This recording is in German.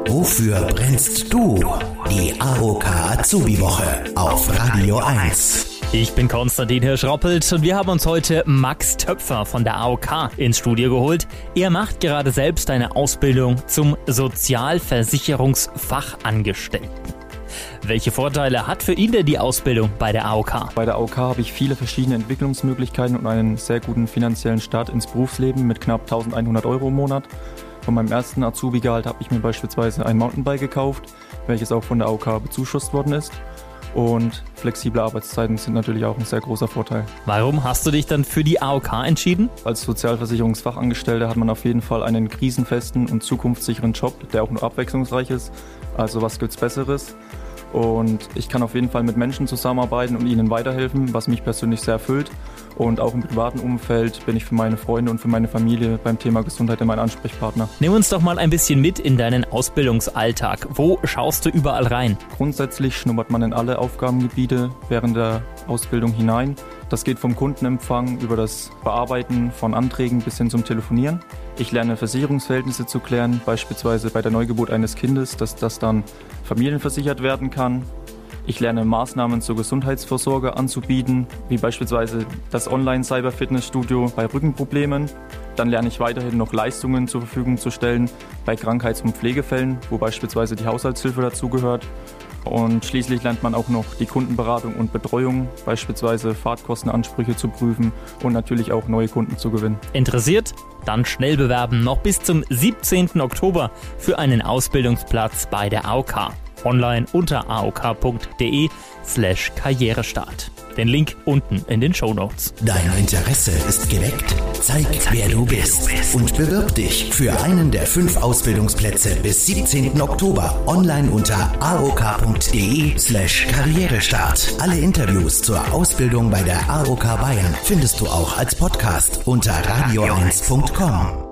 Wofür brennst du? Die AOK Azubi Woche auf Radio 1. Ich bin Konstantin Hirschroppelt und wir haben uns heute Max Töpfer von der AOK ins Studio geholt. Er macht gerade selbst eine Ausbildung zum Sozialversicherungsfachangestellten. Welche Vorteile hat für ihn denn die Ausbildung bei der AOK? Bei der AOK habe ich viele verschiedene Entwicklungsmöglichkeiten und einen sehr guten finanziellen Start ins Berufsleben mit knapp 1100 Euro im Monat. Von meinem ersten Azubi-Gehalt habe ich mir beispielsweise ein Mountainbike gekauft, welches auch von der AOK bezuschusst worden ist. Und flexible Arbeitszeiten sind natürlich auch ein sehr großer Vorteil. Warum hast du dich dann für die AOK entschieden? Als Sozialversicherungsfachangestellter hat man auf jeden Fall einen krisenfesten und zukunftssicheren Job, der auch nur abwechslungsreich ist. Also was gibt's Besseres? Und ich kann auf jeden Fall mit Menschen zusammenarbeiten und ihnen weiterhelfen, was mich persönlich sehr erfüllt. Und auch im privaten Umfeld bin ich für meine Freunde und für meine Familie beim Thema Gesundheit mein Ansprechpartner. Nimm uns doch mal ein bisschen mit in deinen Ausbildungsalltag. Wo schaust du überall rein? Grundsätzlich schnuppert man in alle Aufgabengebiete während der Ausbildung hinein. Das geht vom Kundenempfang über das Bearbeiten von Anträgen bis hin zum Telefonieren. Ich lerne Versicherungsverhältnisse zu klären, beispielsweise bei der Neugeburt eines Kindes, dass das dann familienversichert werden kann. Ich lerne Maßnahmen zur Gesundheitsvorsorge anzubieten, wie beispielsweise das Online-Cyber-Fitnessstudio bei Rückenproblemen. Dann lerne ich weiterhin noch Leistungen zur Verfügung zu stellen bei Krankheits- und Pflegefällen, wo beispielsweise die Haushaltshilfe dazugehört. Und schließlich lernt man auch noch die Kundenberatung und Betreuung, beispielsweise Fahrtkostenansprüche zu prüfen und natürlich auch neue Kunden zu gewinnen. Interessiert? Dann schnell bewerben, noch bis zum 17. Oktober für einen Ausbildungsplatz bei der AOK. Online unter aok.de slash Karrierestart. Den Link unten in den Show Notes. Dein Interesse ist geweckt? Zeig, wer du bist und bewirb dich für einen der fünf Ausbildungsplätze bis 17. Oktober online unter aok.de slash Karrierestart. Alle Interviews zur Ausbildung bei der AOK Bayern findest du auch als Podcast unter radio1.com.